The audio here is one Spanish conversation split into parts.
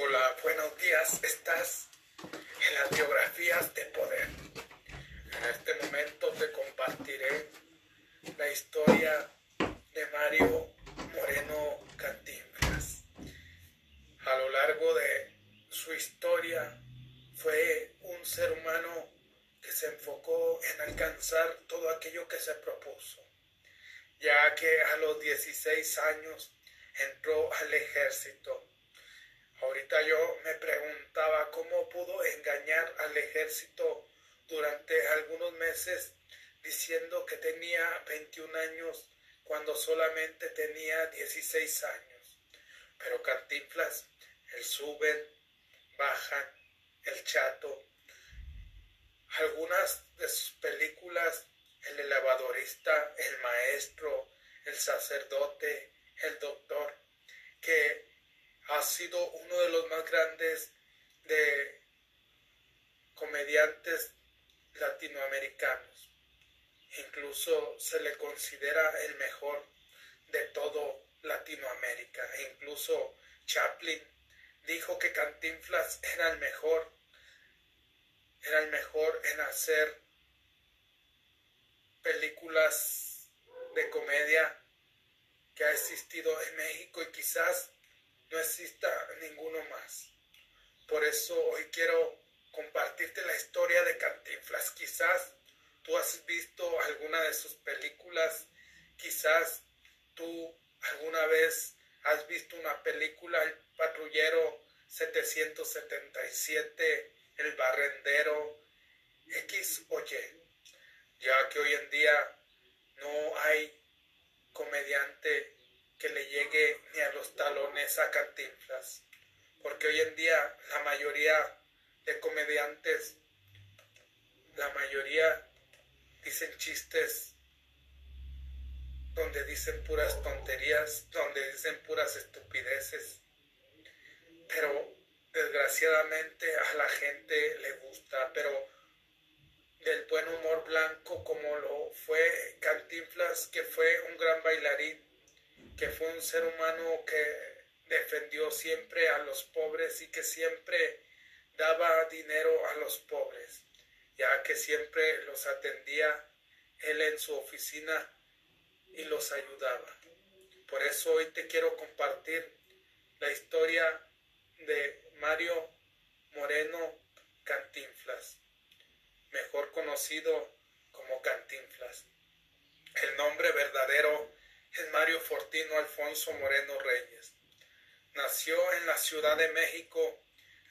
Hola, buenos días. Estás en las biografías de poder. En este momento te compartiré la historia de Mario Moreno Cantinflas. A lo largo de su historia fue un ser humano que se enfocó en alcanzar todo aquello que se propuso, ya que a los 16 años entró al ejército. Ahorita yo me preguntaba cómo pudo engañar al ejército durante algunos meses diciendo que tenía 21 años cuando solamente tenía 16 años. Pero Cantinflas, el suben, bajan, el chato, algunas de sus películas, El elevadorista, El maestro, El sacerdote, El doctor, que ha sido uno de los más grandes de comediantes latinoamericanos. Incluso se le considera el mejor de todo Latinoamérica. E incluso Chaplin dijo que Cantinflas era el mejor, era el mejor en hacer películas de comedia que ha existido en México y quizás no exista ninguno más. Por eso hoy quiero compartirte la historia de Cantinflas. Quizás tú has visto alguna de sus películas, quizás tú alguna vez has visto una película, El Patrullero 777, El Barrendero, X o Y, ya que hoy en día no hay comediante que le llegue ni a los talones a Cantinflas, porque hoy en día la mayoría de comediantes, la mayoría dicen chistes donde dicen puras tonterías, donde dicen puras estupideces, pero desgraciadamente a la gente le gusta, pero del buen humor blanco como lo fue Cantinflas, que fue un gran bailarín, que fue un ser humano que defendió siempre a los pobres y que siempre daba dinero a los pobres, ya que siempre los atendía él en su oficina y los ayudaba. Por eso hoy te quiero compartir la historia de Mario Moreno Cantinflas, mejor conocido como Cantinflas. El nombre verdadero Fortino Alfonso Moreno Reyes. Nació en la Ciudad de México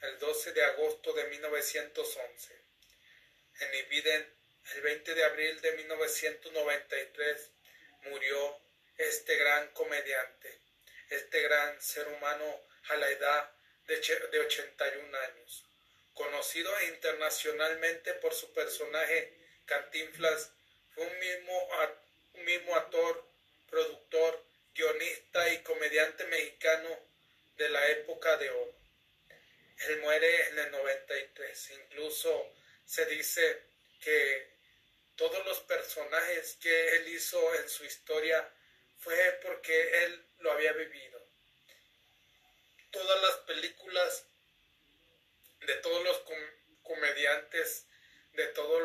el 12 de agosto de 1911. En Ibiden, el 20 de abril de 1993, murió este gran comediante, este gran ser humano a la edad de 81 años. Conocido internacionalmente por su personaje Cantinflas, fue un mismo, un mismo actor, productor, guionista y comediante mexicano de la época de oro. Él muere en el 93. Incluso se dice que todos los personajes que él hizo en su historia fue porque él lo había vivido. Todas las películas de todos los comediantes, de todos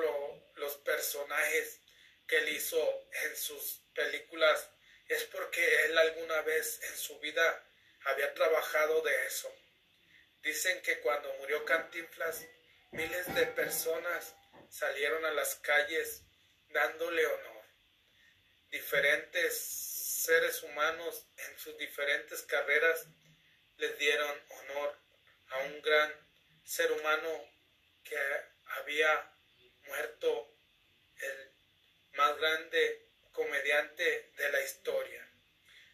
los personajes que él hizo en sus películas, es porque él alguna vez en su vida había trabajado de eso. Dicen que cuando murió Cantinflas, miles de personas salieron a las calles dándole honor. Diferentes seres humanos en sus diferentes carreras les dieron honor a un gran ser humano que había muerto el más grande comediante de la historia.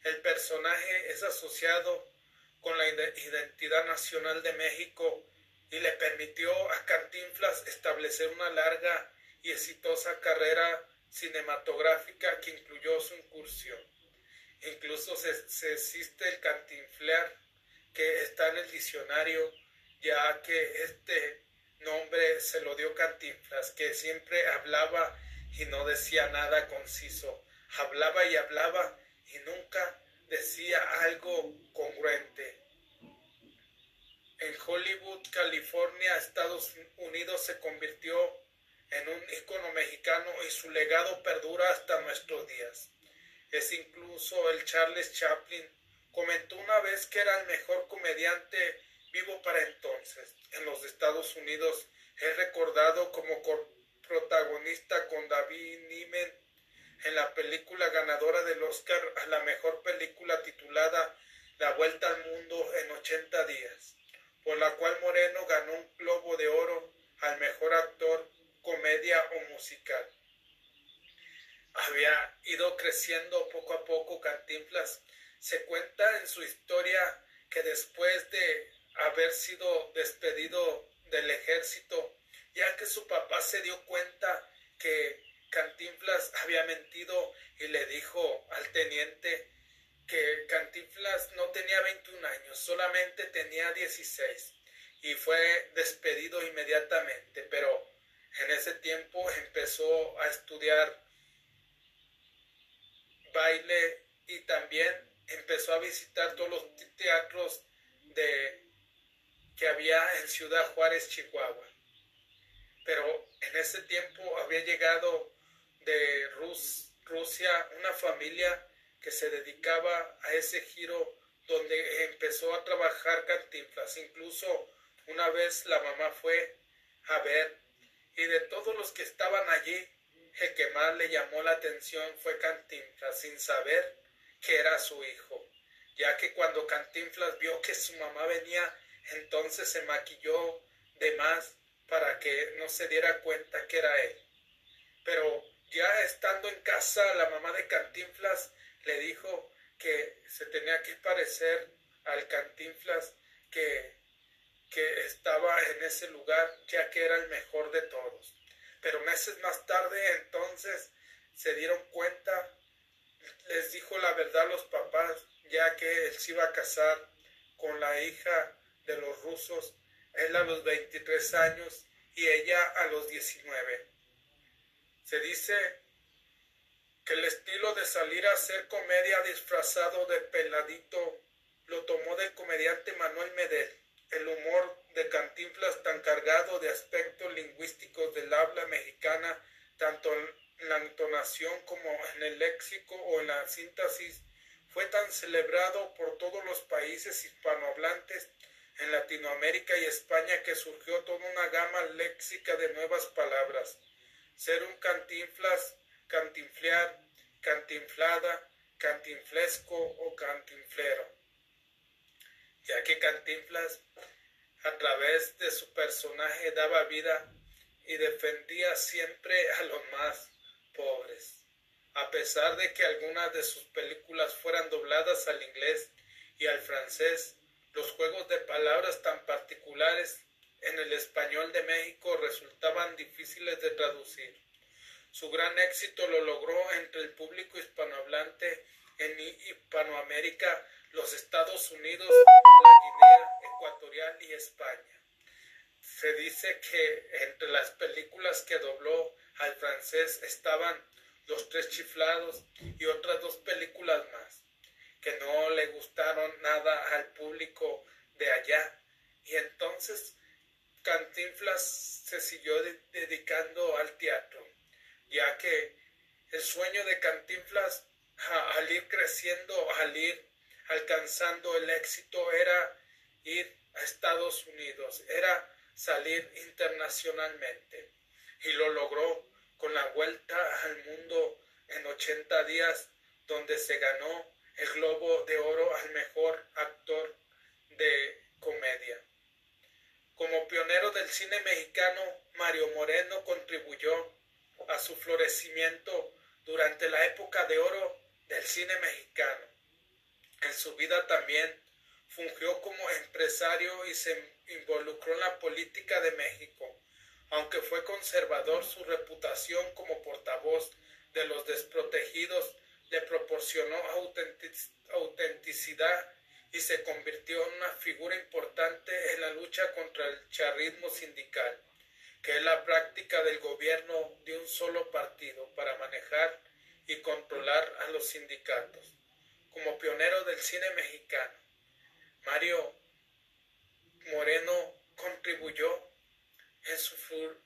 El personaje es asociado con la identidad nacional de México y le permitió a Cantinflas establecer una larga y exitosa carrera cinematográfica que incluyó su incursión. Incluso se, existe el cantinflear que está en el diccionario, ya que este nombre se lo dio Cantinflas, que siempre hablaba y no decía nada conciso, hablaba y hablaba y nunca decía algo congruente. Hollywood, California, Estados Unidos se convirtió en un icono mexicano y su legado perdura hasta nuestros días. Es incluso el Charles Chaplin comentó una vez que era el mejor comediante vivo para entonces. En los Estados Unidos es recordado como protagonista con David Niven en la película ganadora del Oscar a la mejor película titulada La Vuelta al Mundo en 80 días, por la cual Moreno ganó un Globo de Oro al mejor actor, comedia o musical. Había ido creciendo poco a poco Cantinflas. Se cuenta en su historia que después de haber sido despedido del ejército, ya que su papá se dio cuenta que Cantinflas había mentido y le dijo al teniente que Cantinflas no tenía 21 años, solamente tenía 16 y fue despedido inmediatamente, pero en ese tiempo empezó a estudiar baile y también empezó a visitar todos los teatros que había en Ciudad Juárez, Chihuahua. Pero en ese tiempo había llegado de Rusia una familia que se dedicaba a ese giro donde empezó a trabajar Cantinflas. Incluso una vez la mamá fue a ver y de todos los que estaban allí, el que más le llamó la atención fue Cantinflas, sin saber que era su hijo, ya que cuando Cantinflas vio que su mamá venía, entonces se maquilló de más para que no se diera cuenta que era él. Pero ya estando en casa, la mamá de Cantinflas le dijo que se tenía que parecer al Cantinflas que, que estaba en ese lugar, ya que era el mejor de todos. Pero meses más tarde entonces se dieron cuenta, les dijo la verdad a los papás, ya que él se iba a casar con la hija de los rusos, él a los 23 años y ella a los 19. Se dice que el estilo de salir a hacer comedia disfrazado de peladito lo tomó del comediante Manuel Medel. El humor de Cantinflas tan cargado de aspectos lingüísticos del habla mexicana, tanto en la entonación como en el léxico o en la síntesis, fue tan celebrado por todos los países hispanohablantes en Latinoamérica y España que surgió toda una gama léxica de nuevas palabras ser un cantinflas, cantinflear, cantinflada, cantinflesco o cantinflero, ya que Cantinflas a través de su personaje daba vida y defendía siempre a los más pobres. A pesar de que algunas de sus películas fueran dobladas al inglés y al francés, los juegos de palabras tan particulares en el español de México resultaban difíciles de traducir. Su gran éxito lo logró entre el público hispanohablante en Hispanoamérica, los Estados Unidos, la Guinea Ecuatorial y España. Se dice que entre las películas que dobló al francés estaban Los Tres Chiflados y otras dos películas más, que no le gustaron nada al público de allá. Y entonces Cantinflas se siguió dedicando al teatro, ya que el sueño de Cantinflas al ir creciendo, al ir alcanzando el éxito, era ir a Estados Unidos, era salir internacionalmente. Y lo logró con la vuelta al mundo en 80 días, donde se ganó el Globo de Oro al mejor actor de comedia. Como pionero del cine mexicano, Mario Moreno contribuyó a su florecimiento durante la época de oro del cine mexicano. En su vida también fungió como empresario y se involucró en la política de México. Aunque fue conservador, su reputación como portavoz de los desprotegidos le proporcionó autenticidad y se convirtió en una figura importante en la lucha contra el charrismo sindical, que es la práctica del gobierno de un solo partido para manejar y controlar a los sindicatos. Como pionero del cine mexicano, Mario Moreno contribuyó en su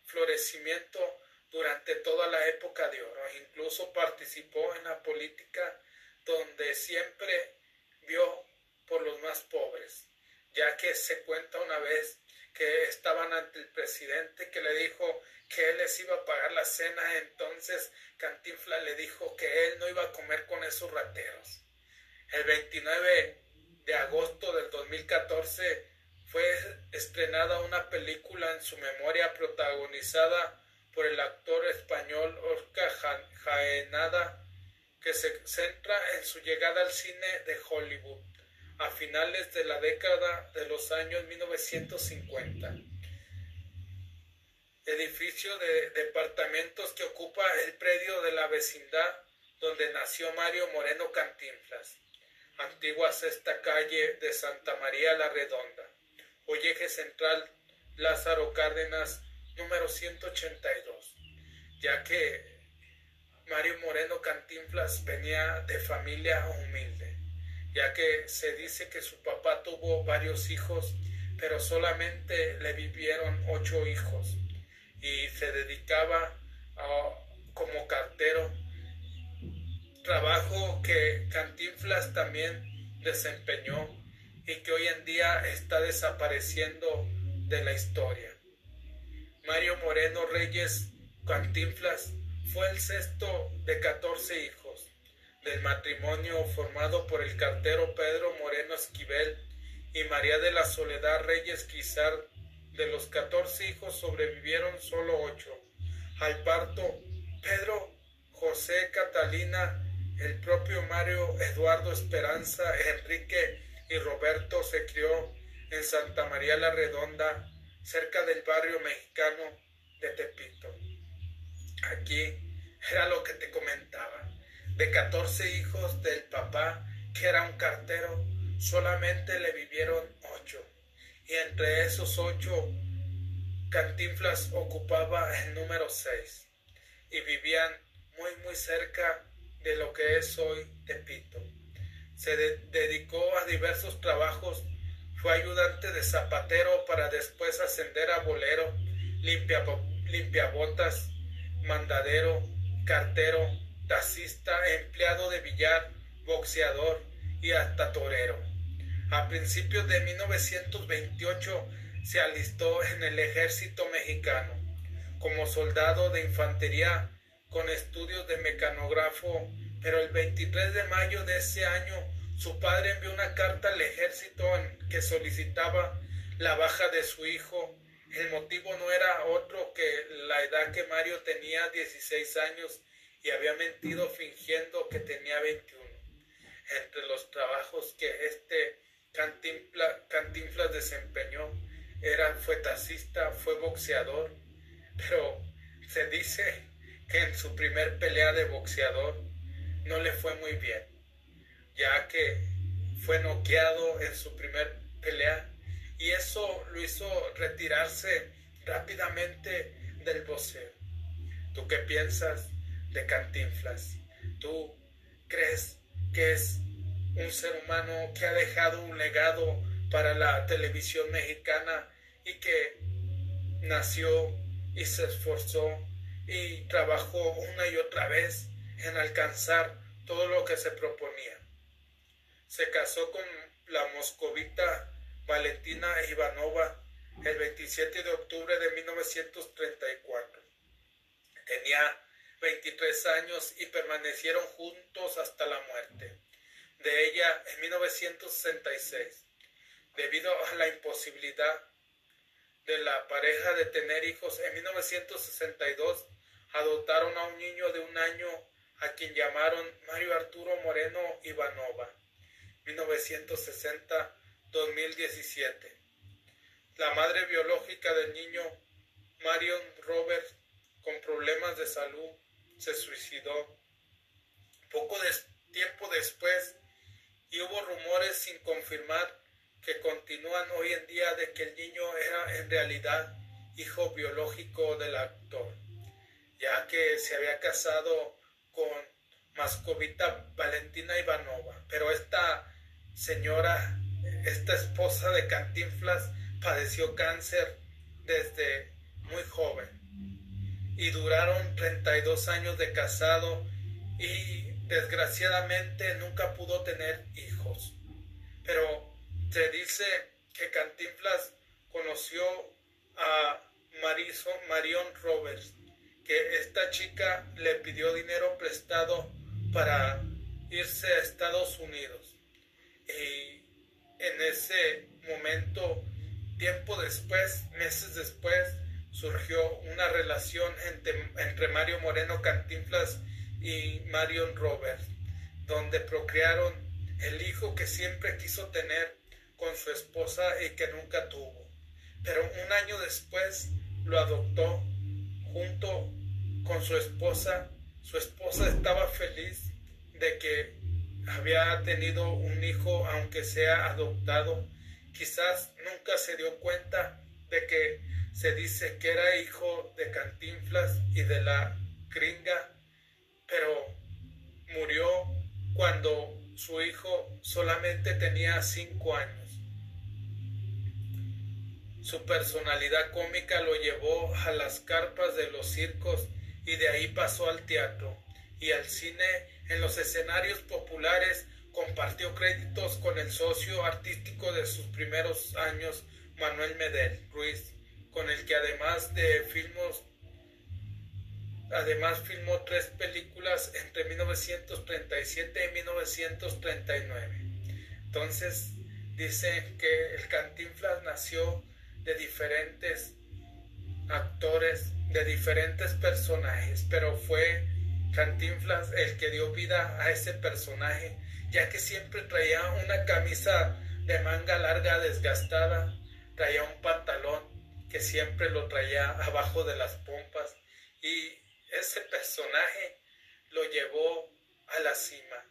florecimiento durante toda la época de oro. Incluso participó en la política donde siempre vio por los más pobres, ya que se cuenta una vez que estaban ante el presidente que le dijo que él les iba a pagar la cena, entonces Cantinfla le dijo que él no iba a comer con esos rateros. El 29 de agosto del 2014 fue estrenada una película en su memoria protagonizada por el actor español Oscar Jaenada, que se centra en su llegada al cine de Hollywood a finales de la década de los años 1950. Edificio de departamentos que ocupa el predio de la vecindad donde nació Mario Moreno Cantinflas, antigua sexta calle de Santa María la Redonda hoy central Lázaro Cárdenas número 182, ya que Mario Moreno Cantinflas venía de familia humilde, ya que se dice que su papá tuvo varios hijos, pero solamente le vivieron ocho hijos y se dedicaba como cartero, trabajo que Cantinflas también desempeñó y que hoy en día está desapareciendo de la historia. Mario Moreno Reyes Cantinflas fue el sexto de 14 hijos del matrimonio formado por el cartero Pedro Moreno Esquivel y María de la Soledad Reyes Quizar. De los 14 hijos sobrevivieron solo ocho. Al parto, Pedro, José, Catalina, el propio Mario Eduardo Esperanza, Enrique y Roberto se crió en Santa María la Redonda, cerca del barrio mexicano de Tepito. Aquí era lo que te comentaba. De 14 hijos del papá, que era un cartero, solamente le vivieron ocho. Y entre esos ocho, Cantinflas ocupaba el número 6. Y vivían muy, muy cerca de lo que es hoy Tepito se dedicó a diversos trabajos, fue ayudante de zapatero para después ascender a bolero, limpia, limpiabotas, mandadero, cartero, taxista, empleado de billar, boxeador y hasta torero. A principios de 1928 se alistó en el ejército mexicano como soldado de infantería con estudios de mecanógrafo pero el 23 de mayo de ese año su padre envió una carta al ejército en que solicitaba la baja de su hijo. El motivo no era otro que la edad que Mario tenía 16 años y había mentido fingiendo que tenía 21. Entre los trabajos que este Cantinflas desempeñó era, fue taxista, fue boxeador, pero se dice que en su primer pelea de boxeador no le fue muy bien, ya que fue noqueado en su primer pelea y eso lo hizo retirarse rápidamente del boxeo. ¿Tú qué piensas de Cantinflas? ¿Tú crees que es un ser humano que ha dejado un legado para la televisión mexicana y que nació y se esforzó y trabajó una y otra vez en alcanzar todo lo que se proponía. Se casó con la moscovita Valentina Ivanova el 27 de octubre de 1934. Tenía 23 años y permanecieron juntos hasta la muerte de ella en 1966. Debido a la imposibilidad de la pareja de tener hijos, en 1962 adoptaron a un niño de un año a quien llamaron Mario Arturo Moreno Ivanova, 1960-2017. La madre biológica del niño, Marion Roberts, con problemas de salud, se suicidó. Poco tiempo después, y hubo rumores sin confirmar que continúan hoy en día de que el niño era en realidad hijo biológico del actor, ya que se había casado con Mascovita Valentina Ivanova, pero esta señora, esta esposa de Cantinflas, padeció cáncer desde muy joven y duraron 32 años de casado y desgraciadamente nunca pudo tener hijos. Pero se dice que Cantinflas conoció a Marion Roberts, que esta chica le pidió dinero prestado para irse a Estados Unidos. Y en ese momento, tiempo después, meses después, surgió una relación entre, Mario Moreno Cantinflas y Marion Roberts, donde procrearon el hijo que siempre quiso tener con su esposa y que nunca tuvo. Pero un año después lo adoptó junto con su esposa. Su esposa estaba feliz de que había tenido un hijo, aunque sea adoptado. Quizás nunca se dio cuenta de que se dice que era hijo de Cantinflas y de la gringa, pero murió cuando su hijo solamente tenía cinco años. Su personalidad cómica lo llevó a las carpas de los circos y de ahí pasó al teatro y al cine en los escenarios populares compartió créditos con el socio artístico de sus primeros años, Manuel Medel Ruiz, con el que además de filmos además filmó tres películas entre 1937 y 1939. Entonces dicen que el Cantinflas nació de diferentes actores, de diferentes personajes, pero fue Cantinflas el que dio vida a ese personaje, ya que siempre traía una camisa de manga larga desgastada, traía un pantalón que siempre lo traía abajo de las pompas y ese personaje lo llevó a la cima,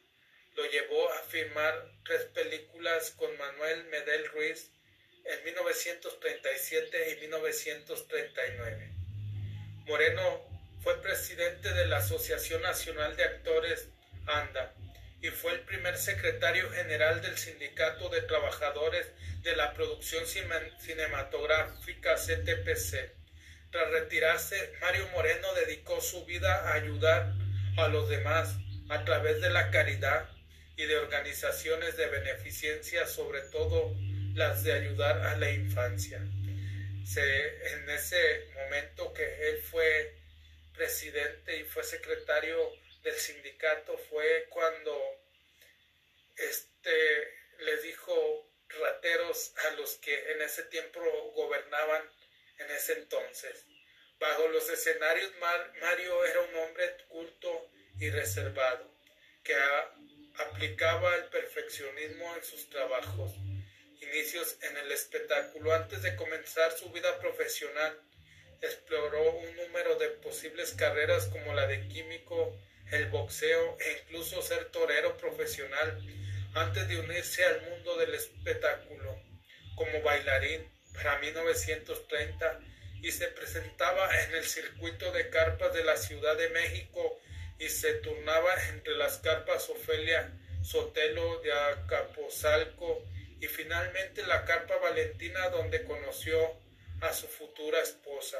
lo llevó a firmar tres películas con Manuel Medel Ruiz en 1937 y 1939. Moreno fue presidente de la Asociación Nacional de Actores ANDA y fue el primer secretario general del Sindicato de Trabajadores de la Producción Cinematográfica CTPC. Tras retirarse, Mario Moreno dedicó su vida a ayudar a los demás a través de la caridad y de organizaciones de beneficencia, sobre todo las de ayudar a la infancia. en ese momento que él fue presidente y fue secretario del sindicato fue cuando este le dijo rateros a los que en ese tiempo gobernaban en ese entonces. Bajo los escenarios Mario era un hombre culto y reservado que aplicaba el perfeccionismo en sus trabajos inicios en el espectáculo. Antes de comenzar su vida profesional, exploró un número de posibles carreras como la de químico, el boxeo e incluso ser torero profesional antes de unirse al mundo del espectáculo. Como bailarín para 1930 y se presentaba en el circuito de carpas de la Ciudad de México y se turnaba entre las carpas Ofelia Sotelo de Acapozalco y finalmente la carpa Valentina donde conoció a su futura esposa.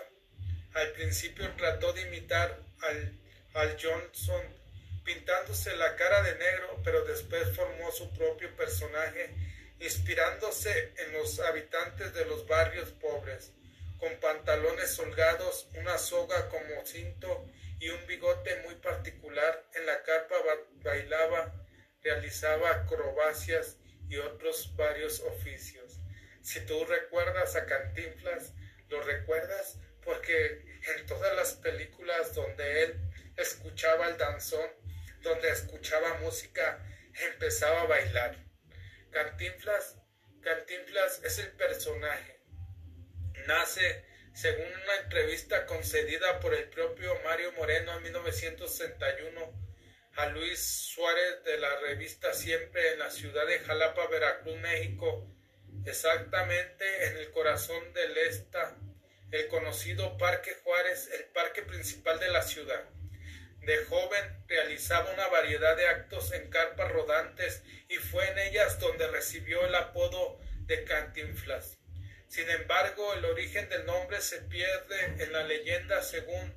Al principio trató de imitar al, al Johnson pintándose la cara de negro, pero después formó su propio personaje inspirándose en los habitantes de los barrios pobres, con pantalones holgados, una soga como cinto y un bigote muy particular. En la carpa bailaba, realizaba acrobacias y otros varios oficios. Si tú recuerdas a Cantinflas, lo recuerdas porque en todas las películas donde él escuchaba el danzón, donde escuchaba música, empezaba a bailar. Cantinflas, Cantinflas es el personaje. Nace según una entrevista concedida por el propio Mario Moreno en 1961 a Luis Suárez de la revista Siempre en la ciudad de Jalapa, Veracruz, México, exactamente en el corazón del esta, el conocido Parque Juárez, el parque principal de la ciudad. De joven realizaba una variedad de actos en carpas rodantes y fue en ellas donde recibió el apodo de Cantinflas. Sin embargo, el origen del nombre se pierde en la leyenda según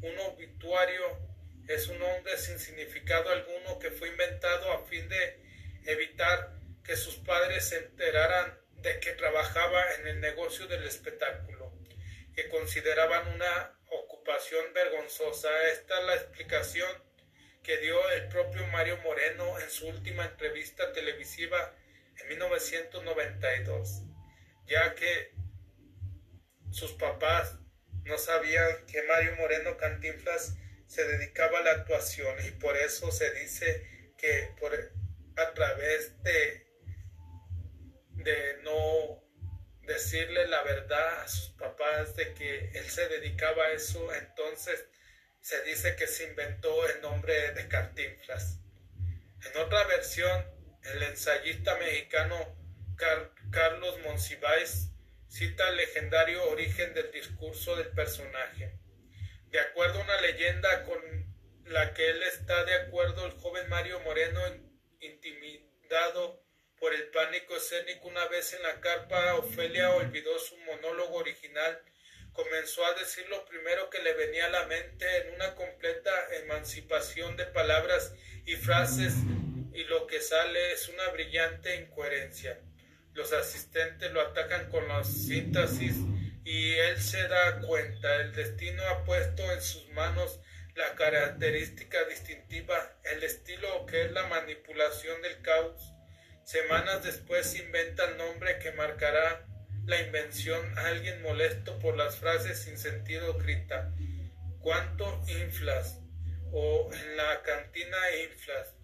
un obituario es un hombre sin significado alguno que fue inventado a fin de evitar que sus padres se enteraran de que trabajaba en el negocio del espectáculo, que consideraban una ocupación vergonzosa. Esta es la explicación que dio el propio Mario Moreno en su última entrevista televisiva en 1992, ya que sus papás no sabían que Mario Moreno Cantinflas se dedicaba a la actuación y por eso se dice que por, a través de, de no decirle la verdad a sus papás de que él se dedicaba a eso, entonces se dice que se inventó el nombre de Cantinflas. En otra versión, el ensayista mexicano Carlos Monsiváis cita el legendario origen del discurso del personaje. De acuerdo a una leyenda con la que él está de acuerdo, el joven Mario Moreno, intimidado por el pánico escénico una vez en la carpa, Ofelia olvidó su monólogo original, comenzó a decir lo primero que le venía a la mente en una completa emancipación de palabras y frases y lo que sale es una brillante incoherencia. Los asistentes lo atacan con la síntesis y él se da cuenta. El destino ha puesto en sus manos la característica distintiva, el estilo que es la manipulación del caos. Semanas después inventa el nombre que marcará la invención. Alguien molesto por las frases sin sentido grita, ¿cuánto inflas? O en la cantina inflas.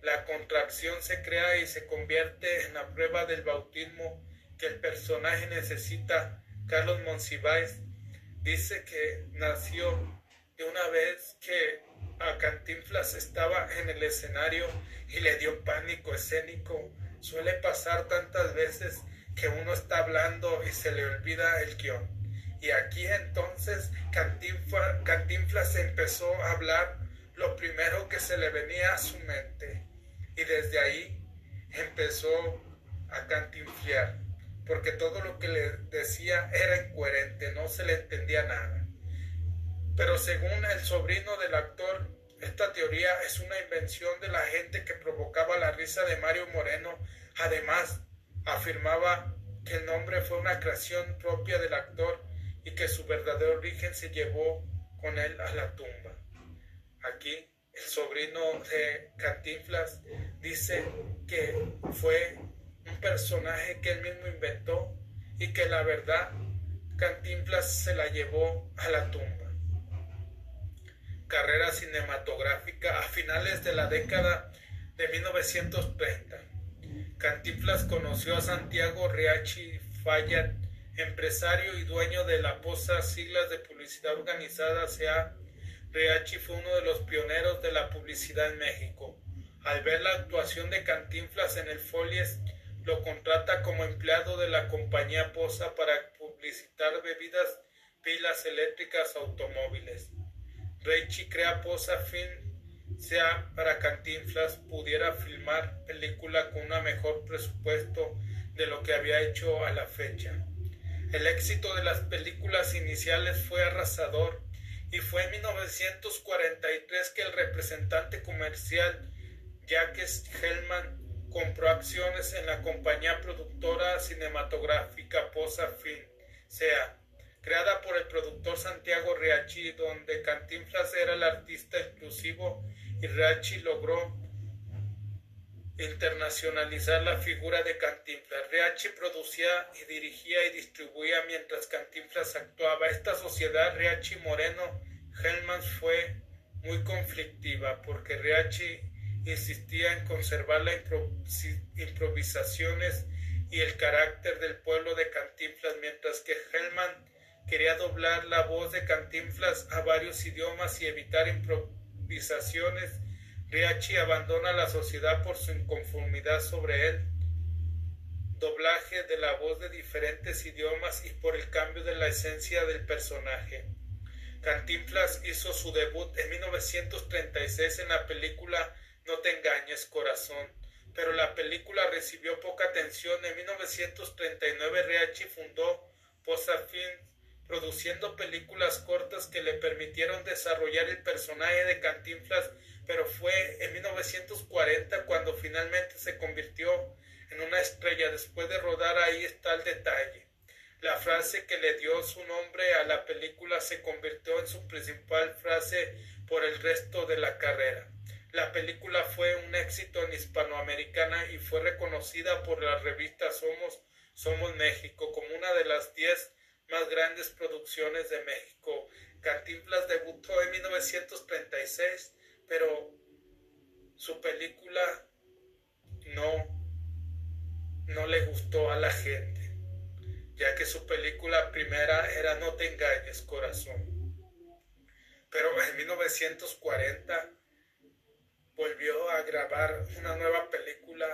La contracción se crea y se convierte en la prueba del bautismo que el personaje necesita. Carlos Monsiváis dice que nació de una vez que a Cantinflas estaba en el escenario y le dio pánico escénico. Suele pasar tantas veces que uno está hablando y se le olvida el guion. Y aquí entonces Cantinflas empezó a hablar lo primero que se le venía a su mente y desde ahí empezó a cantinflear, porque todo lo que le decía era incoherente, no se le entendía nada. Pero según el sobrino del actor, esta teoría es una invención de la gente que provocaba la risa de Mario Moreno. Además, afirmaba que el nombre fue una creación propia del actor y que su verdadero origen se llevó con él a la tumba. Aquí el sobrino de Cantinflas, dice que fue un personaje que él mismo inventó y que la verdad Cantinflas se la llevó a la tumba. Carrera cinematográfica a finales de la década de 1930. Cantinflas conoció a Santiago Riachi Fayad, empresario y dueño de la Posa Siglas de Publicidad Organizada, sea Riachi fue uno de los pioneros de la publicidad en México. Al ver la actuación de Cantinflas en el Folies, lo contrata como empleado de la compañía Posa para publicitar bebidas, pilas eléctricas, automóviles. Riachi crea Posa Film, sea para Cantinflas pudiera filmar película con un mejor presupuesto de lo que había hecho a la fecha. El éxito de las películas iniciales fue arrasador y fue en 1943 que el representante comercial Jacques Hellman compró acciones en la compañía productora cinematográfica Posa Film, sea, creada por el productor Santiago Riachi, donde Cantinflas era el artista exclusivo y Riachi logró internacionalizar la figura de Cantinflas. Riachi producía y dirigía y distribuía mientras Cantinflas actuaba. Esta sociedad Riachi Moreno Hellman fue muy conflictiva porque Riachi insistía en conservar las improvisaciones y el carácter del pueblo de Cantinflas, mientras que Hellman quería doblar la voz de Cantinflas a varios idiomas y evitar improvisaciones Riachi abandona la sociedad por su inconformidad sobre él, doblaje de la voz de diferentes idiomas y por el cambio de la esencia del personaje. Cantinflas hizo su debut en 1936 en la película No te engañes corazón, pero la película recibió poca atención. En 1939 Riachi fundó Posa Film produciendo películas cortas que le permitieron desarrollar el personaje de Cantinflas, pero fue en 1940 cuando finalmente se convirtió en una estrella después de rodar ahí está el detalle. La frase que le dio su nombre a la película se convirtió en su principal frase por el resto de la carrera. La película fue un éxito en Hispanoamericana y fue reconocida por la revista Somos, Somos México como una de las diez más grandes producciones de México. Cantinflas debutó en 1936, pero su película no, no le gustó a la gente, ya que su película primera era No te engañes, corazón. Pero en 1940 volvió a grabar una nueva película,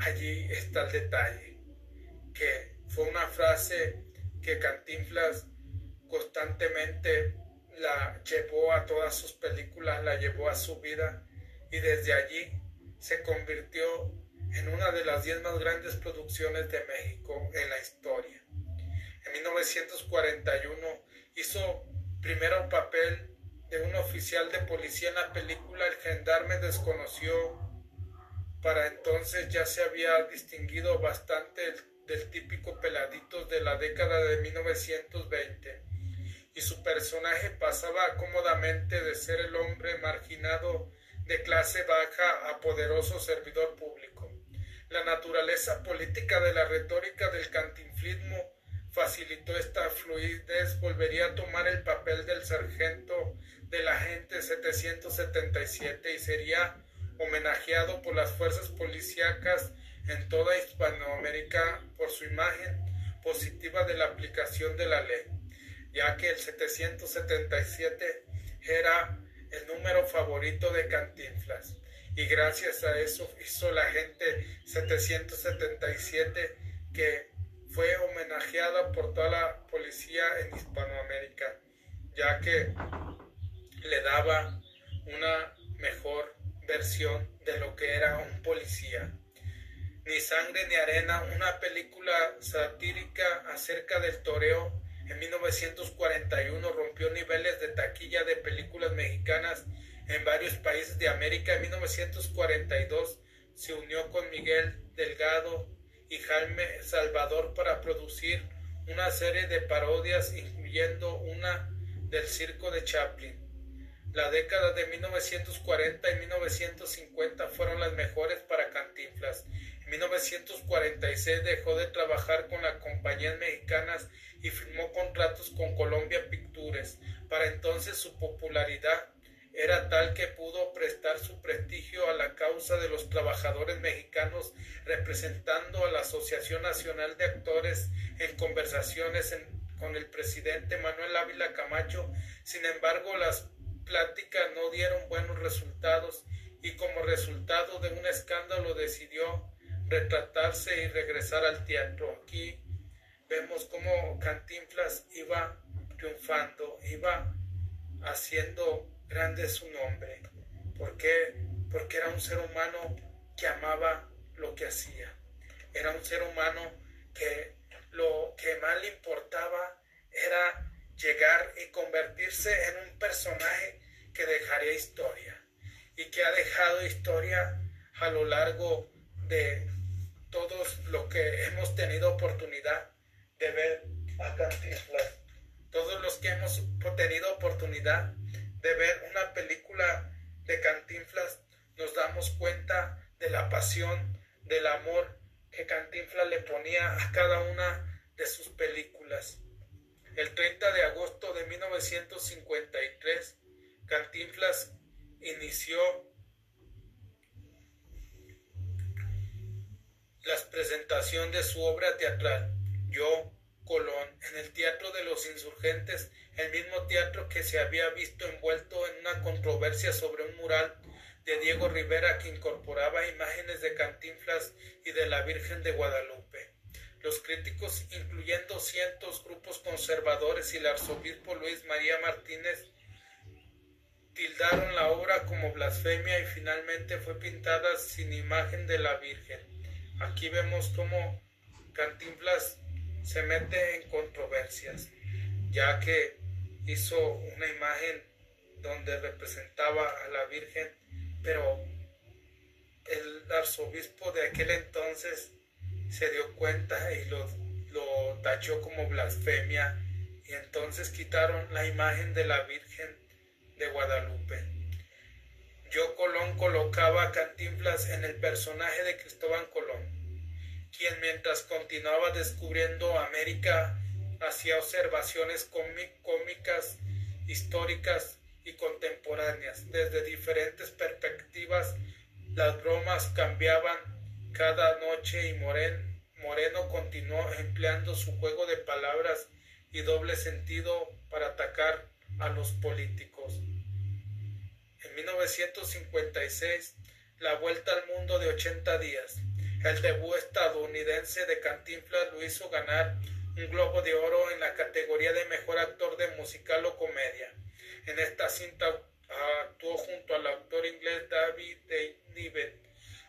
allí está el detalle, que fue una frase que Cantinflas constantemente la llevó a todas sus películas, la llevó a su vida y desde allí se convirtió en una de las diez más grandes producciones de México en la historia. En 1941 hizo primero papel de un oficial de policía en la película El gendarme desconoció. Para entonces ya se había distinguido bastante del típico peladito de la década de 1920 y su personaje pasaba cómodamente de ser el hombre marginado de clase baja a poderoso servidor público. La naturaleza política de la retórica del cantinflismo facilitó esta fluidez, volvería a tomar el papel del sargento de la gente 777 y sería homenajeado por las fuerzas policíacas en toda Hispanoamérica por su imagen positiva de la aplicación de la ley, ya que el 777 era el número favorito de Cantinflas y gracias a eso hizo la gente 777 que fue homenajeada por toda la policía en Hispanoamérica, ya que le daba una mejor versión de lo que era un policía. Ni sangre ni arena, una película satírica acerca del toreo en 1941 rompió niveles de taquilla de películas mexicanas en varios países de América. En 1942 se unió con Miguel Delgado y Jaime Salvador para producir una serie de parodias, incluyendo una del circo de Chaplin. La década de 1940 y 1950 fueron las mejores para Cantinflas. En 1946 dejó de trabajar con las compañías mexicanas y firmó contratos con Colombia Pictures. Para entonces su popularidad era tal que pudo prestar su prestigio a la causa de los trabajadores mexicanos representando a la Asociación Nacional de Actores en conversaciones con el presidente Manuel Ávila Camacho. Sin embargo, las pláticas no dieron buenos resultados y como resultado de un escándalo decidió retratarse y regresar al teatro. Aquí vemos cómo Cantinflas iba triunfando, iba haciendo grande su nombre. ¿Por qué? Porque era un ser humano que amaba lo que hacía. Era un ser humano que lo que más le importaba era llegar y convertirse en un personaje que dejaría historia y que ha dejado historia a lo largo de todos los que hemos tenido oportunidad de ver a Cantinflas. Todos los que hemos tenido oportunidad de ver una película de Cantinflas nos damos cuenta de la pasión, del amor que Cantinflas le ponía a cada una de sus películas. El 30 de agosto de 1953, Cantinflas inició la presentación de su obra teatral, Yo, Colón, en el Teatro de los Insurgentes, el mismo teatro que se había visto envuelto en una controversia sobre un mural de Diego Rivera que incorporaba imágenes de Cantinflas y de la Virgen de Guadalupe. Los críticos, incluyendo cientos grupos conservadores y el arzobispo Luis María Martínez, tildaron la obra como blasfemia y finalmente fue pintada sin imagen de la Virgen. Aquí vemos cómo Cantinflas se mete en controversias. ya que hizo una imagen donde representaba a la Virgen, pero el arzobispo de aquel entonces se dio cuenta y lo, lo tachó como blasfemia y entonces quitaron la imagen de la Virgen de Guadalupe. Yo Colón colocaba a Cantinflas en el personaje de Cristóbal Colón, quien mientras continuaba descubriendo América hacía observaciones cómicas, históricas y contemporáneas. Desde diferentes perspectivas, las bromas cambiaban cada noche y Moreno continuó empleando su juego de palabras y doble sentido para atacar a los políticos. En 1956, la vuelta al mundo de 80 días. El debut estadounidense de Cantinflas lo hizo ganar un Globo de Oro en la categoría de Mejor Actor de Musical o Comedia. En esta cinta actuó junto al actor inglés David Niven.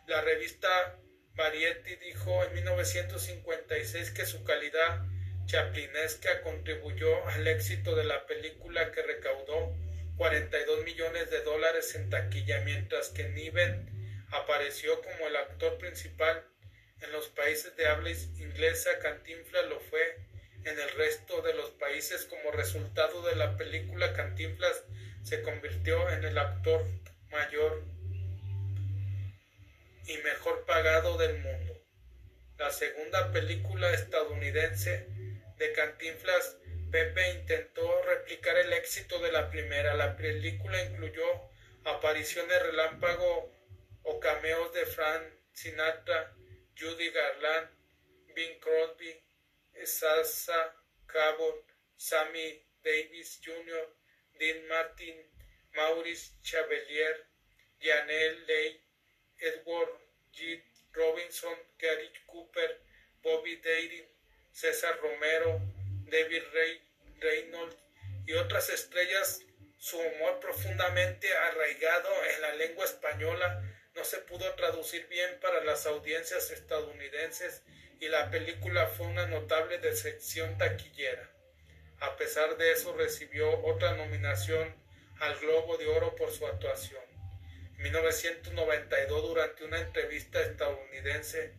La revista Variety dijo en 1956 que su calidad chaplinesca contribuyó al éxito de la película que recaudó 42 millones de dólares en taquilla, mientras que Niven apareció como el actor principal en los países de habla inglesa, Cantinflas lo fue en el resto de los países como resultado de la película Cantinflas se convirtió en el actor mayor y mejor pagado del mundo. La segunda película estadounidense de Cantinflas, Pepe intentó replicar el éxito de la primera. La película incluyó apariciones relámpago o cameos de Frank Sinatra, Judy Garland, Bing Crosby, Sasa Cabot, Sammy Davis Jr., Dean Martin, Maurice Chevalier, Janelle Ley, Edward G. Robinson, Gary Cooper, Bobby Darin, César Romero, David Ray, Reynolds y otras estrellas, su humor profundamente arraigado en la lengua española no se pudo traducir bien para las audiencias estadounidenses y la película fue una notable decepción taquillera. A pesar de eso recibió otra nominación al Globo de Oro por su actuación. En 1992, durante una entrevista estadounidense,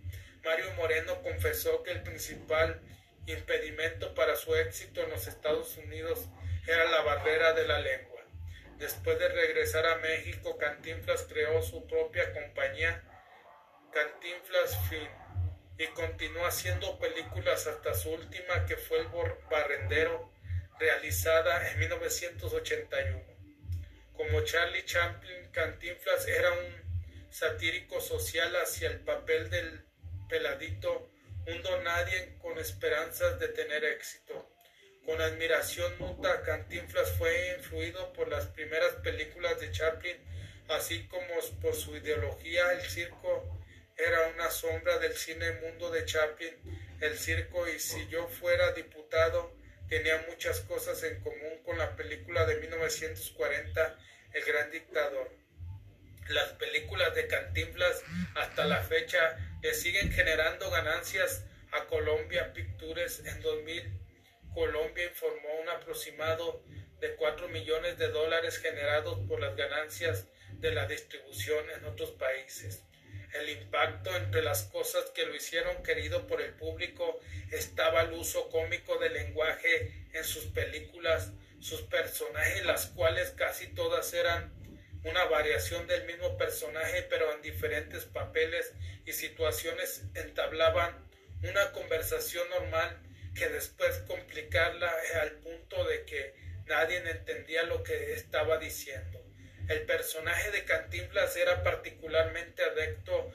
Mario Moreno confesó que el principal impedimento para su éxito en los Estados Unidos era la barrera de la lengua. Después de regresar a México, Cantinflas creó su propia compañía, Cantinflas Film, y continuó haciendo películas hasta su última, que fue El Barrendero, realizada en 1981. Como Charlie Chaplin, Cantinflas era un satírico social hacia el papel del peladito, un nadie con esperanzas de tener éxito. Con admiración muta, Cantinflas fue influido por las primeras películas de Chaplin, así como por su ideología. El circo era una sombra del cine mundo de Chaplin. El circo, y si yo fuera diputado, tenía muchas cosas en común con la película de 1940, El Gran Dictador. Las películas de Cantinflas hasta la fecha le siguen generando ganancias a Colombia Pictures en 2000. Colombia informó un aproximado de 4 millones de dólares generados por las ganancias de la distribución en otros países. El impacto entre las cosas que lo hicieron querido por el público estaba el uso cómico del lenguaje en sus películas, sus personajes, las cuales casi todas eran una variación del mismo personaje pero en diferentes papeles y situaciones entablaban una conversación normal que después complicarla al punto de que nadie entendía lo que estaba diciendo. El personaje de Cantinflas era particularmente adecto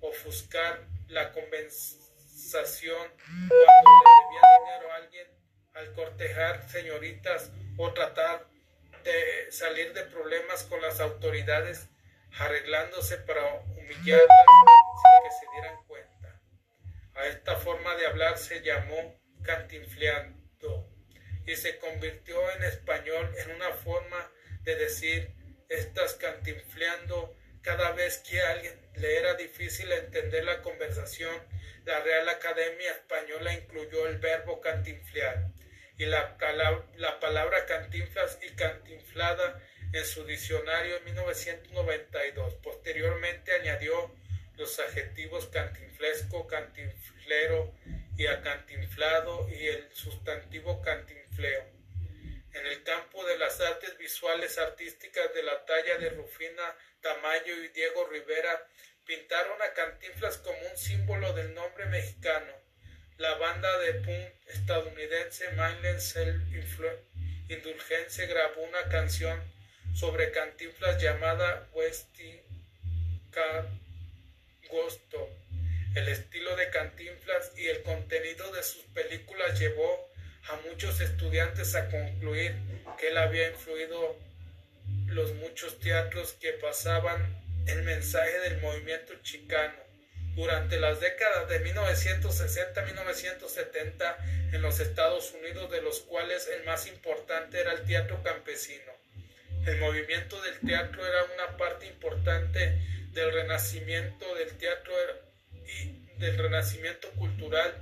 ofuscar la conversación cuando le debía dinero a alguien al cortejar señoritas o tratar de salir de problemas con las autoridades arreglándose para humillarlas sin que se dieran cuenta. A esta forma de hablar se llamó cantinfleando y se convirtió en español en una forma de decir estás cantinfleando cada vez que a alguien le era difícil entender la conversación, la Real Academia Española incluyó el verbo cantinflear y la, la palabra cantinflas y cantinflada en su diccionario en 1992. Posteriormente añadió los adjetivos cantinflesco, cantinflero y acantinflado y el sustantivo cantinfleo. En el campo de las artes visuales artísticas de la talla de Rufina Tamayo y Diego Rivera pintaron a Cantinflas como un símbolo del nombre mexicano. La banda de punk estadounidense Mindless Self Indulgence grabó una canción sobre Cantinflas llamada Westy Gusto. El estilo de Cantinflas y el contenido de sus películas llevó a muchos estudiantes a concluir que él había influido los muchos teatros que pasaban el mensaje del movimiento chicano. Durante las décadas de 1960-1970 en los Estados Unidos, de los cuales el más importante era el teatro campesino. El movimiento del teatro era una parte importante del renacimiento del teatro y del renacimiento cultural,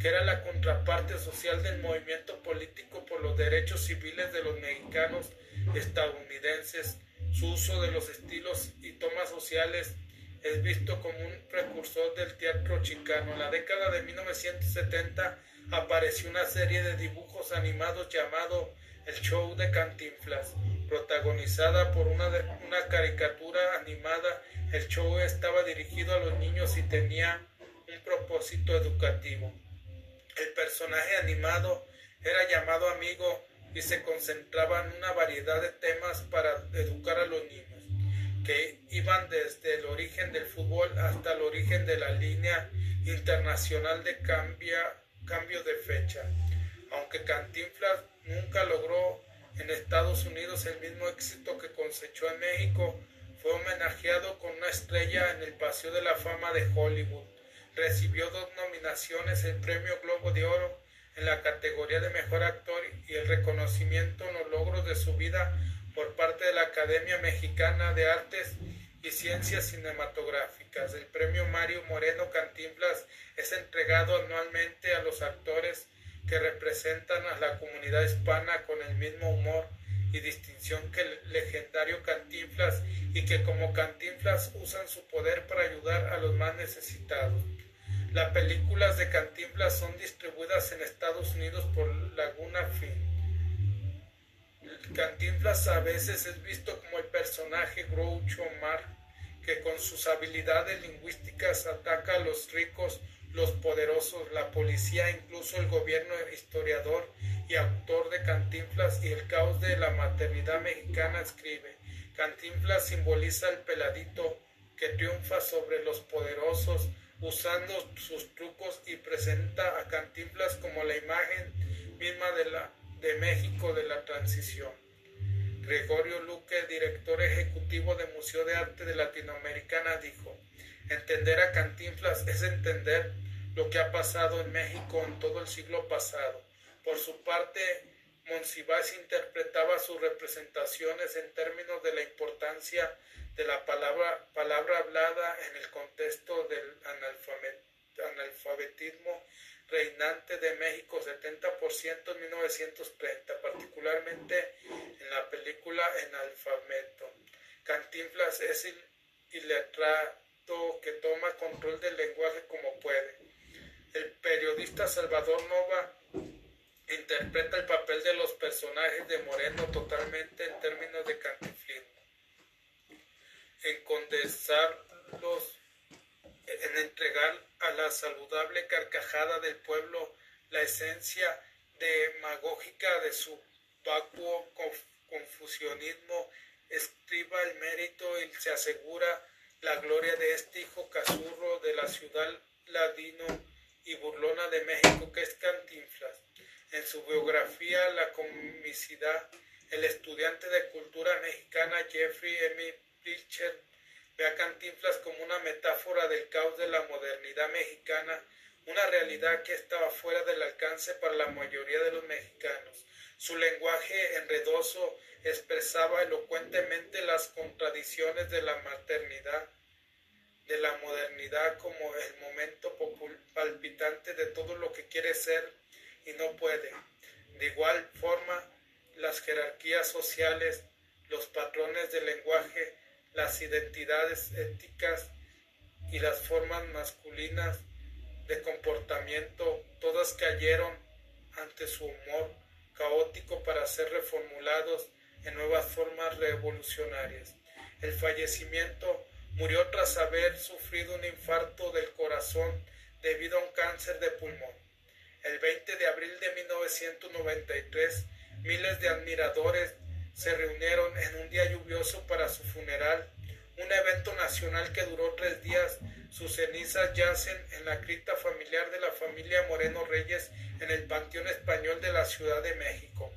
que era la contraparte social del movimiento político por los derechos civiles de los mexicanos estadounidenses. Su uso de los estilos y tomas sociales es visto como un precursor del teatro chicano. En la década de 1970 apareció una serie de dibujos animados llamado El Show de Cantinflas, protagonizada por una, una caricatura animada. El show estaba dirigido a los niños y tenía un propósito educativo. El personaje animado era llamado amigo y se concentraba en una variedad de temas para educar a los niños, que iban desde el origen del fútbol hasta el origen de la línea internacional de cambio de fecha. Aunque Cantinflas nunca logró en Estados Unidos el mismo éxito que cosechó en México, fue homenajeado con una estrella en el Paseo de la Fama de Hollywood. Recibió dos nominaciones, el Premio Globo de Oro en la categoría de Mejor Actor y el reconocimiento en los logros de su vida por parte de la Academia Mexicana de Artes y Ciencias Cinematográficas. El Premio Mario Moreno Cantinflas es entregado anualmente a los actores que representan a la comunidad hispana con el mismo humor y distinción que el legendario Cantinflas y que como Cantinflas usan su poder para ayudar a los más necesitados. Las películas de Cantinflas son distribuidas en Estados Unidos por Laguna Film. Cantinflas a veces es visto como el personaje Groucho Marx que con sus habilidades lingüísticas ataca a los ricos los poderosos, la policía, incluso el gobierno historiador y autor de Cantinflas y el caos de la maternidad mexicana escribe, Cantinflas simboliza el peladito que triunfa sobre los poderosos usando sus trucos y presenta a Cantinflas como la imagen misma de, la, de México de la transición. Gregorio Luque, director ejecutivo del Museo de Arte de Latinoamericana, dijo, Entender a Cantinflas es entender lo que ha pasado en México en todo el siglo pasado. Por su parte, Monsiváis interpretaba sus representaciones en términos de la importancia de la palabra, palabra hablada en el contexto del analfabetismo reinante de México 70% en 1930, particularmente en la película En Alfabeto. Cantinflas es iletrado que toma control del lenguaje como puede. El periodista Salvador Nova interpreta el papel de los personajes de Moreno totalmente en términos de cantiflismo, en condensarlos, en entregar a la saludable carcajada del pueblo la esencia demagógica de su vacuo confusionismo, escriba el mérito y se asegura la gloria de este hijo casurro de la ciudad ladino y burlona de México que es Cantinflas. En su biografía La comicidad, el estudiante de cultura mexicana Jeffrey M. Pilcher ve a Cantinflas como una metáfora del caos de la modernidad mexicana, una realidad que estaba fuera del alcance para la mayoría de los mexicanos. Su lenguaje enredoso expresaba elocuentemente las contradicciones de la maternidad, de la modernidad como el momento palpitante de todo lo que quiere ser y no puede. De igual forma, las jerarquías sociales, los patrones de lenguaje, las identidades éticas y las formas masculinas de comportamiento, todas cayeron ante su humor caótico para ser reformulados en nuevas formas revolucionarias. El fallecimiento murió tras haber sufrido un infarto del corazón debido a un cáncer de pulmón. El 20 de abril de 1993, miles de admiradores se reunieron en un día lluvioso para su funeral, un evento nacional que duró tres días. Sus cenizas yacen en la cripta familiar de la familia Moreno Reyes en el Panteón Español de la Ciudad de México.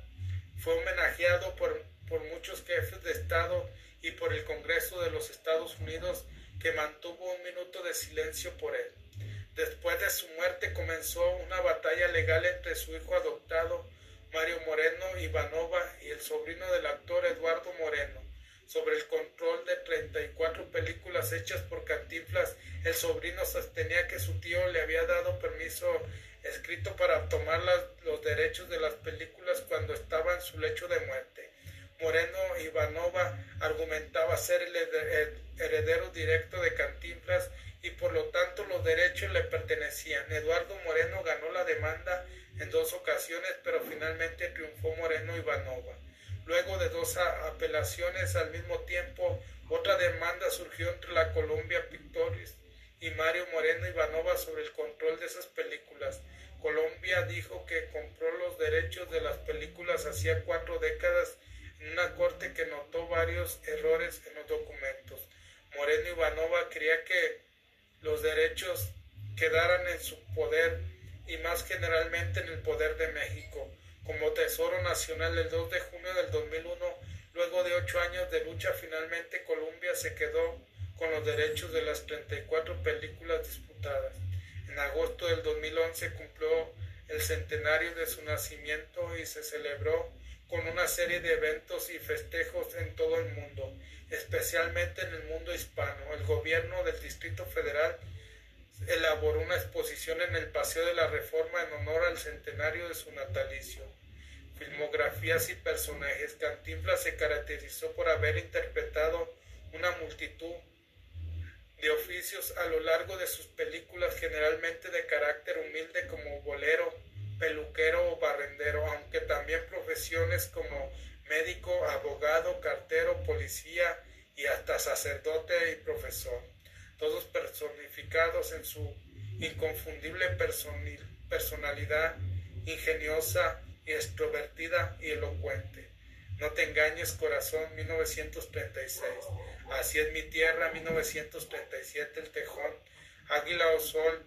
Fue homenajeado por, por muchos jefes de Estado y por el Congreso de los Estados Unidos que mantuvo un minuto de silencio por él. Después de su muerte comenzó una batalla legal entre su hijo adoptado, Moreno Ivanova, y el sobrino del actor Eduardo Moreno, sobre el control de 34 películas hechas por Cantinflas. El sobrino sostenía que su tío le había dado permiso escrito para tomar los derechos de las películas cuando estaba en su lecho de muerte. Moreno Ivanova argumentaba ser el heredero directo de Cantinflas y por lo tanto los derechos le pertenecían. Eduardo Moreno ganó la demanda en dos ocasiones, pero finalmente triunfó Moreno Ivanova. Luego de dos apelaciones al mismo tiempo, otra demanda surgió entre la Columbia Pictures y Mario Moreno Ivanova sobre el control de esas películas. Colombia dijo que compró los derechos de las películas hacía cuatro décadas en una corte que notó varios errores en los documentos. Moreno Ivanova creía que los derechos quedaran en su poder y más generalmente en el poder de México. Como Tesoro Nacional el 2 de junio del 2001, luego de ocho años de lucha, finalmente Colombia se quedó con los derechos de las 34 películas disputadas. En agosto del 2011 cumplió el centenario de su nacimiento y se celebró con una serie de eventos y festejos en todo el mundo, especialmente en el mundo hispano. El gobierno del Distrito Federal elaboró una exposición en el Paseo de la Reforma en honor al centenario de su natalicio. Filmografías y personajes. Cantinflas se caracterizó por haber interpretado una multitud de oficios a lo largo de sus películas, generalmente de carácter humilde como bolero, peluquero o barrendero, aunque también profesiones como médico, abogado, cartero, policía y hasta sacerdote y profesor, todos personificados en su inconfundible personalidad ingeniosa y extrovertida y elocuente. No te engañes, corazón, 1936. Así es mi tierra, 1937, El Tejón, Águila o Sol,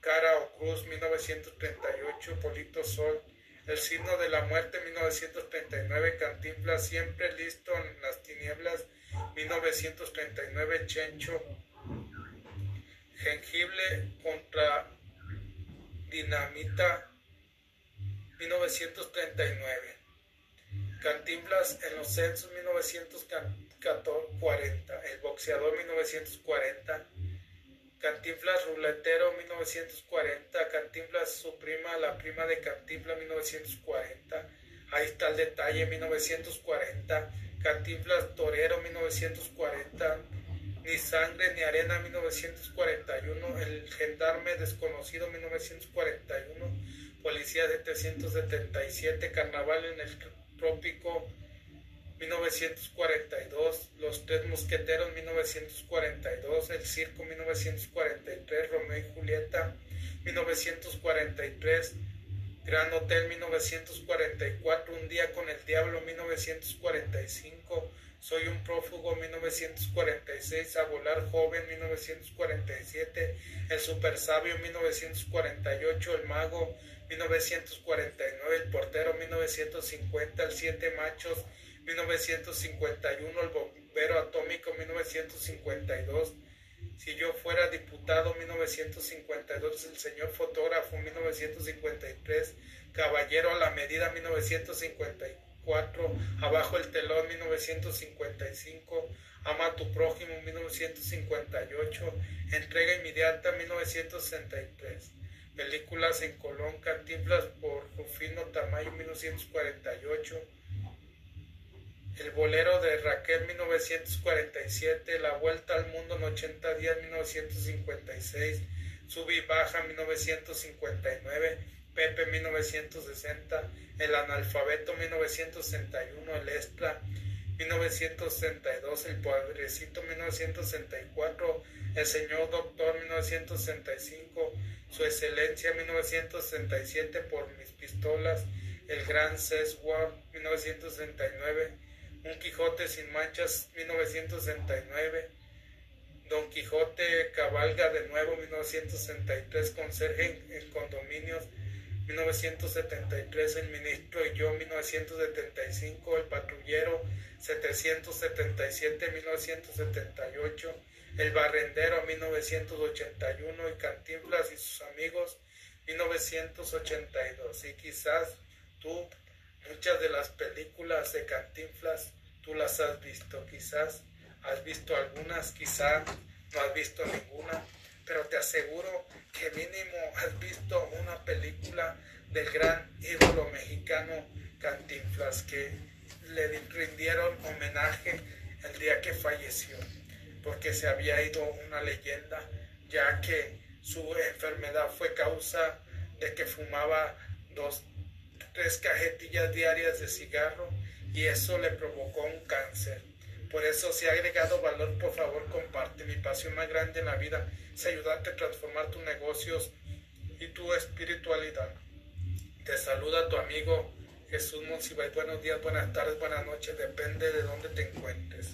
Cara o Cruz, 1938, Polito Sol, El signo de la muerte, 1939, Cantinflas, Siempre listo en las tinieblas, 1939, Chencho, Jengible contra Dinamita, 1939. Cantinflas en los censos 1940, El boxeador 1940, Cantinflas Ruletero 1940, Cantinflas su prima, la prima de Cantinflas 1940, ahí está el detalle 1940, Cantinflas Torero 1940, Ni sangre ni arena 1941, El gendarme desconocido 1941, Policía 777, Carnaval en el Trópico 1942, Los Tres Mosqueteros 1942, El Circo 1943, Romeo y Julieta 1943, Gran Hotel 1944, Un Día con el Diablo 1945, Soy un prófugo 1946, A Volar Joven 1947, El Super Sabio 1948, El Mago 1949, El Portero 1950, El Siete Machos 1951, El Bombero Atómico 1952, Si yo fuera diputado 1952, El Señor Fotógrafo 1953, Caballero a la Medida 1954, Abajo el Telón 1955, Ama a tu prójimo 1958, Entrega inmediata 1963. Películas en Colón, Cantinflas por Rufino Tamayo 1948. El bolero de Raquel 1947, La Vuelta al Mundo en 80 días 1956, Sub y Baja 1959, Pepe 1960, El Analfabeto 1961, El Espla 1962, El Padrecito 1964, El Señor Doctor 1965, Su Excelencia 1967 por mis pistolas, El Gran Seswar 1969, Un Quijote sin manchas 1969, Don Quijote cabalga de nuevo 1963, Conserje en condominios 1973, El Ministro y yo 1975, El Patrullero 777-1978, El Barrendero 1981 y Cantinflas y sus amigos 1982. Y quizás tú, muchas de las películas de Cantinflas, tú las has visto, quizás has visto algunas, quizás no has visto ninguna, pero te aseguro que mínimo has visto una película del gran ídolo mexicano Cantinflas que le rindieron homenaje el día que falleció, porque se había ido una leyenda, ya que su enfermedad fue causa de que fumaba dos, tres cajetillas diarias de cigarro y eso le provocó un cáncer. Por eso, si ha agregado valor, por favor, comparte. Mi pasión más grande en la vida es ayudarte a transformar tus negocios y tu espiritualidad. Te saluda tu amigo Jesús Monsiváis, buenos días, buenas tardes, buenas noches, depende de dónde te encuentres.